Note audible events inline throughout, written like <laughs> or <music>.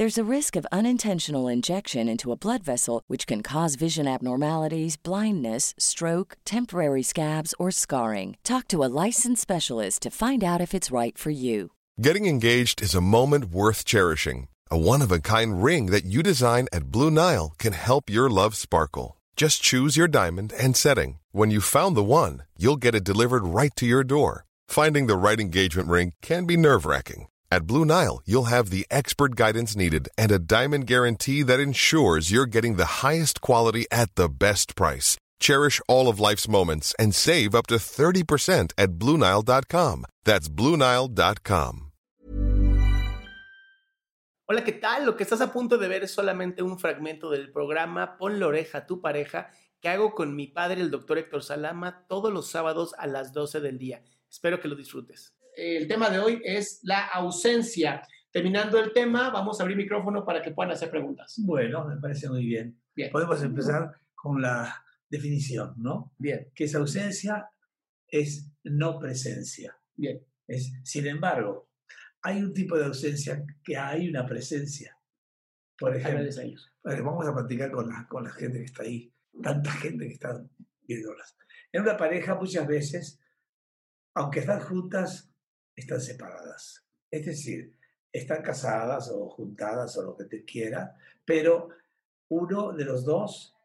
There's a risk of unintentional injection into a blood vessel, which can cause vision abnormalities, blindness, stroke, temporary scabs, or scarring. Talk to a licensed specialist to find out if it's right for you. Getting engaged is a moment worth cherishing. A one of a kind ring that you design at Blue Nile can help your love sparkle. Just choose your diamond and setting. When you've found the one, you'll get it delivered right to your door. Finding the right engagement ring can be nerve wracking. At Blue Nile, you'll have the expert guidance needed and a diamond guarantee that ensures you're getting the highest quality at the best price. Cherish all of life's moments and save up to 30% at BlueNile.com. That's BlueNile.com. Hola, ¿qué tal? Lo que estás a punto de ver es solamente un fragmento del programa Pon la oreja a tu pareja que hago con mi padre, el doctor Héctor Salama, todos los sábados a las 12 del día. Espero que lo disfrutes. El tema de hoy es la ausencia. Terminando el tema, vamos a abrir micrófono para que puedan hacer preguntas. Bueno, me parece muy bien. Bien. Podemos empezar con la definición, ¿no? Bien, Que es ausencia, es no presencia. bien. Es, sin embargo, hay un tipo de ausencia que hay una presencia. Por ejemplo, vamos a platicar con la, con la gente que está ahí, tanta gente que está viéndolas. En una pareja muchas veces, aunque están juntas, están separadas. Es decir, están casadas o juntadas o lo que te quiera, pero uno de los dos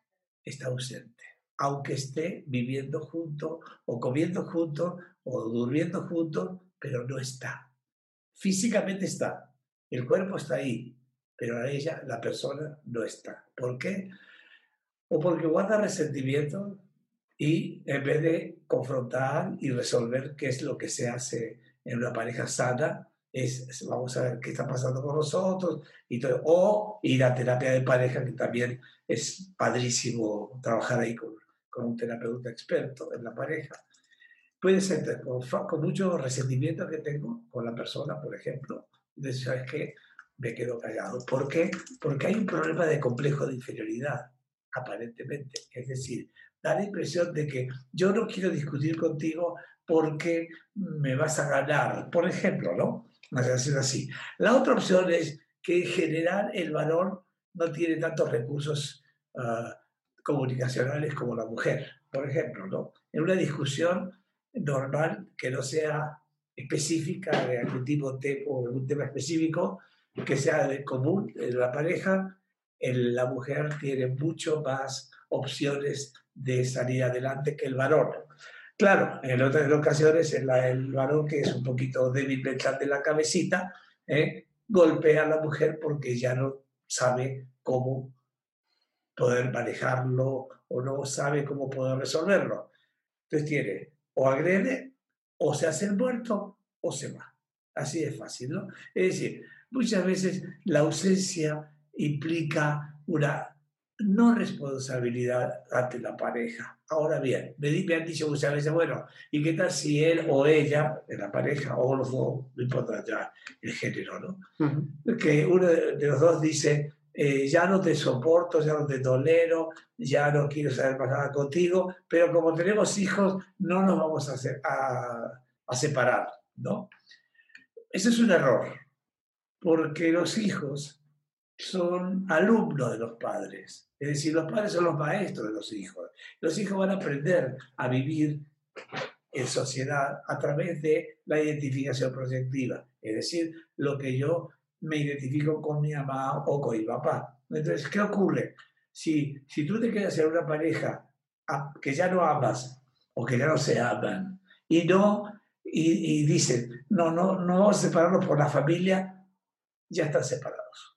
está ausente, aunque esté viviendo junto o comiendo junto o durmiendo junto, pero no está. Físicamente está, el cuerpo está ahí, pero a ella, la persona, no está. ¿Por qué? O porque guarda resentimiento y en vez de confrontar y resolver qué es lo que se hace en una pareja sana, es vamos a ver qué está pasando con nosotros y todo. O ir a terapia de pareja, que también es padrísimo trabajar ahí con, con un terapeuta experto en la pareja. Puede ser con, con mucho resentimiento que tengo con la persona, por ejemplo, decir, ¿sabes qué? Me quedo callado. ¿Por qué? Porque hay un problema de complejo de inferioridad, aparentemente. Es decir, da la impresión de que yo no quiero discutir contigo porque me vas a ganar, por ejemplo, ¿no? Así. La otra opción es que en general el varón no tiene tantos recursos ah, comunicacionales como la mujer, por ejemplo, ¿no? En una discusión normal que no sea específica de algún tipo o algún tema específico, que sea de común en la pareja, el- la mujer tiene mucho más opciones de salir adelante que el varón. Claro, en otras ocasiones el, el varón, que es un poquito débil mental de la cabecita, ¿eh? golpea a la mujer porque ya no sabe cómo poder manejarlo o no sabe cómo poder resolverlo. Entonces tiene o agrede, o se hace el muerto, o se va. Así de fácil, ¿no? Es decir, muchas veces la ausencia implica una no responsabilidad ante la pareja. Ahora bien, me, han dicho muchas veces, bueno, ¿y qué tal si él o ella, en la pareja, o los dos, no importa ya el género, ¿no? Que uno de, de los dos dice, eh, ya no te soporto, ya no te tolero, ya no quiero saber más nada contigo, pero como tenemos hijos, no nos vamos a, a separar, ¿no? Ese es un error, porque los hijos son alumnos de los padres. Es decir, los padres son los maestros de los hijos. Los hijos van a aprender a vivir en sociedad a través de la identificación proyectiva, es decir, lo que yo me identifico con mi mamá o con mi papá. Entonces, ¿qué ocurre? Si, si tú te quedas en una pareja que ya no amas o que ya no se aman y no y, y dicen, no, no, no separarnos por la familia, ya están separados,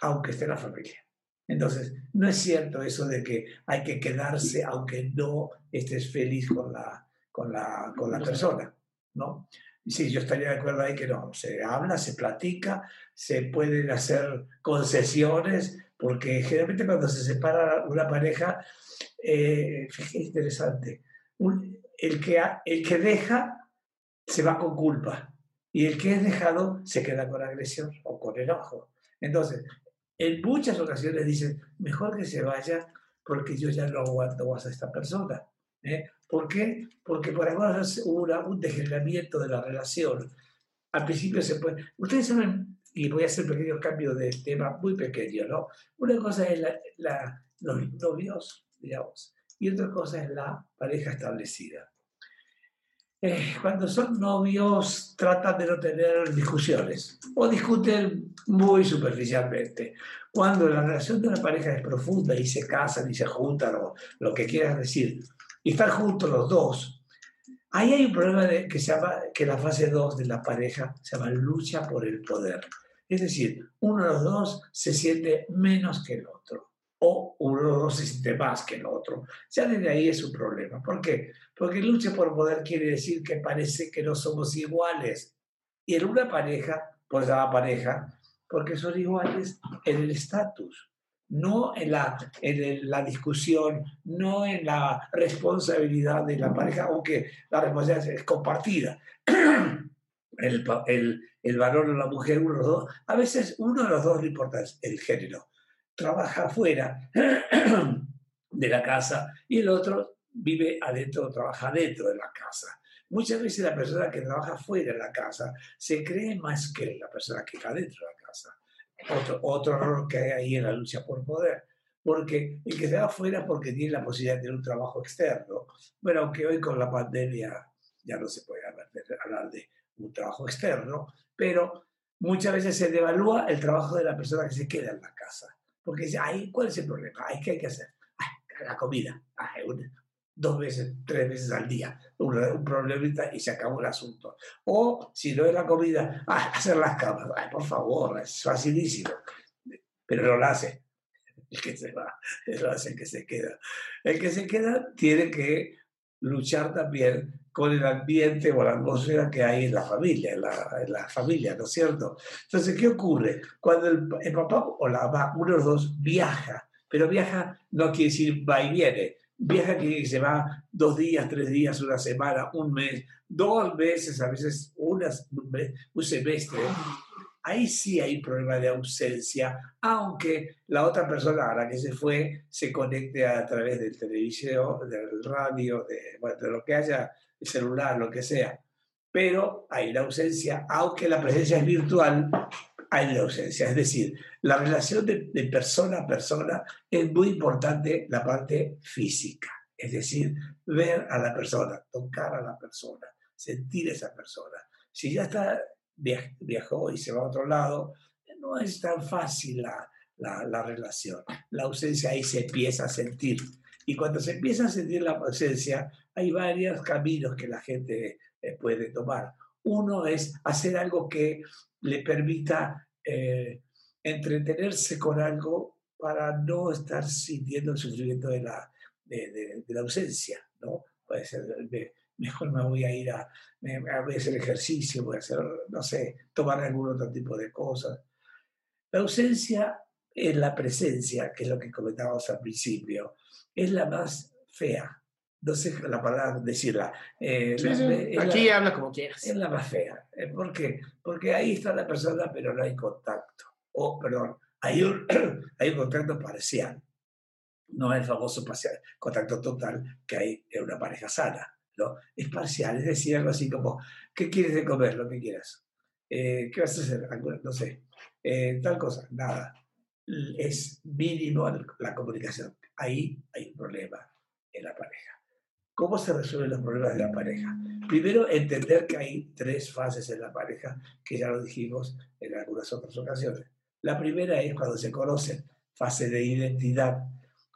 aunque esté la familia. Entonces, no es cierto eso de que hay que quedarse aunque no estés feliz con la, con la, con la persona, ¿no? Sí, yo estaría de acuerdo ahí que no, se habla, se platica, se pueden hacer concesiones, porque generalmente cuando se separa una pareja, eh, fíjate, interesante, el, que, el que deja se va con culpa y el que es dejado se queda con agresión o con enojo. Entonces, en muchas ocasiones dicen, mejor que se vaya porque yo ya no aguanto más a esta persona. ¿eh? ¿Por qué? Porque por ahora hubo un degeneramiento de la relación. Al principio se puede... Ustedes saben, y voy a hacer un pequeño cambio de tema muy pequeño, ¿no? Una cosa es la, los novios, digamos, y otra cosa es la pareja establecida. Eh, cuando son novios tratan de no tener discusiones o discuten muy superficialmente. Cuando la relación de una pareja es profunda y se casan y se juntan o lo que quieras decir, y están juntos los dos, ahí hay un problema de, que se llama, que la fase 2 de la pareja se llama lucha por el poder. Es decir, uno de los dos se siente menos que el otro o uno no se siente más que el otro. Ya desde ahí es un problema. ¿Por qué? Porque lucha por poder quiere decir que parece que no somos iguales. Y en una pareja, pues la pareja, porque son iguales en el estatus, no en la, en la discusión, no en la responsabilidad de la pareja, aunque la responsabilidad es compartida. <clears throat> El, el, el varón o la mujer, uno de los dos, a veces uno de los dos no importa el género, trabaja afuera <clears throat> de la casa y el otro vive adentro, trabaja dentro de la casa. Muchas veces la persona que trabaja fuera de la casa se cree más que la persona que está dentro de la casa. Otro, otro error que hay ahí en la lucha por poder. Porque el que se va afuera porque tiene la posibilidad de tener un trabajo externo. Bueno, aunque hoy con la pandemia ya no se puede hablar de un trabajo externo, pero muchas veces se devalúa el trabajo de la persona que se queda en la casa. Porque ahí, ¿cuál es el problema? Ay, ¿Qué hay que hacer? la comida. dos veces, tres veces al día. Un, un, problemita y se acabó el asunto. O si no es la comida, hacer las camas. Por favor, es facilísimo. Pero no lo hace. El que se va, <laughs> lo hace el que se queda. El que se queda tiene que luchar también con el ambiente o la atmósfera que hay en la familia, en la, familia, ¿no es cierto? Entonces, ¿qué ocurre? Cuando el, papá o la mamá, uno de los dos, viaja, pero viaja no quiere decir va y viene, viaja que se va dos días, tres días, una semana, un mes, dos meses, a veces unas, un semestre, ahí sí hay problema de ausencia, aunque la otra persona a la que se fue se conecte a través del televisión, del radio, de, lo que haya, el celular, lo que sea. Pero hay la ausencia, aunque la presencia es virtual, hay la ausencia. Es decir, la relación de, de persona a persona es muy importante la parte física. Es decir, ver a la persona, tocar a la persona, sentir a esa persona. Si ya está viajó y se va a otro lado, no es tan fácil la, la, relación. La ausencia ahí se empieza a sentir. Y cuando se empieza a sentir la ausencia, hay varios caminos que la gente eh, puede tomar. Uno es hacer algo que le permita eh, entretenerse con algo para no estar sintiendo el sufrimiento de la, de, de, la ausencia, ¿no? Puede ser mejor me voy a ir a, a hacer ejercicio, voy a hacer, no sé, tomar algún otro tipo de cosas. La ausencia es la presencia, que es lo que comentábamos al principio, es la más fea. No sé la palabra decirla. Eh, Aquí habla como quieras. Es la más fea. Eh, ¿Por qué? Porque ahí está la persona, pero no hay contacto. O, perdón, hay un, <clears throat> hay un contacto parcial. No es el famoso contacto total que hay en una pareja sana. Es parcial, es decir, algo así como, ¿qué quieres de comer? Lo que quieras. Eh, ¿Qué vas a hacer? No sé. Eh, tal cosa, nada. Es mínimo la comunicación. Ahí hay un problema en la pareja. ¿Cómo se resuelven los problemas de la pareja? Primero, entender que hay tres fases en la pareja, que ya lo dijimos en algunas otras ocasiones. La primera es cuando se conocen, fase de identidad,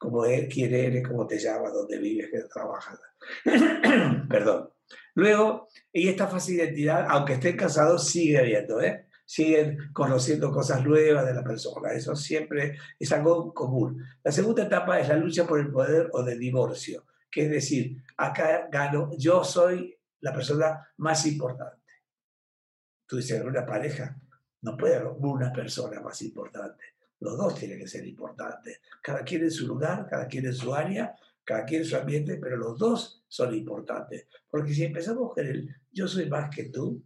como es, quién eres, cómo te llamas, dónde vives, qué trabajas. <coughs> Perdón. Luego, y esta fase de identidad, aunque estén casados, sigue habiendo, ¿eh? siguen conociendo cosas nuevas de la persona. Eso siempre es algo común. La segunda etapa es la lucha por el poder o de divorcio, que es decir, acá gano, yo soy la persona más importante. Tú dices, una pareja no puede haber una persona más importante. Los dos tienen que ser importantes. Cada quien en su lugar, cada quien en su área, cada quien en su ambiente, pero los dos son importantes. Porque si empezamos con el yo soy más que tú,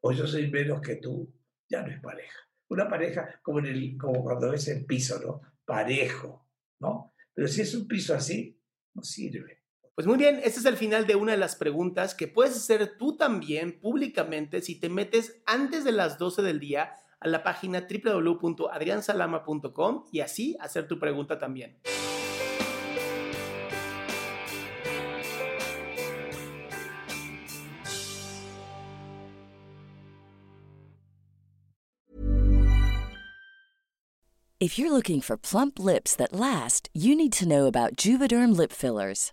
o yo soy menos que tú, ya no es pareja. Una pareja como, en el, como cuando ves el piso, ¿no? Parejo, ¿no? Pero si es un piso así, no sirve. Pues muy bien, este es el final de una de las preguntas que puedes hacer tú también públicamente si te metes antes de las 12 del día a la página www.adriansalama.com y así hacer tu pregunta también. If you're looking for plump lips that last, you need to know about Juvederm lip fillers.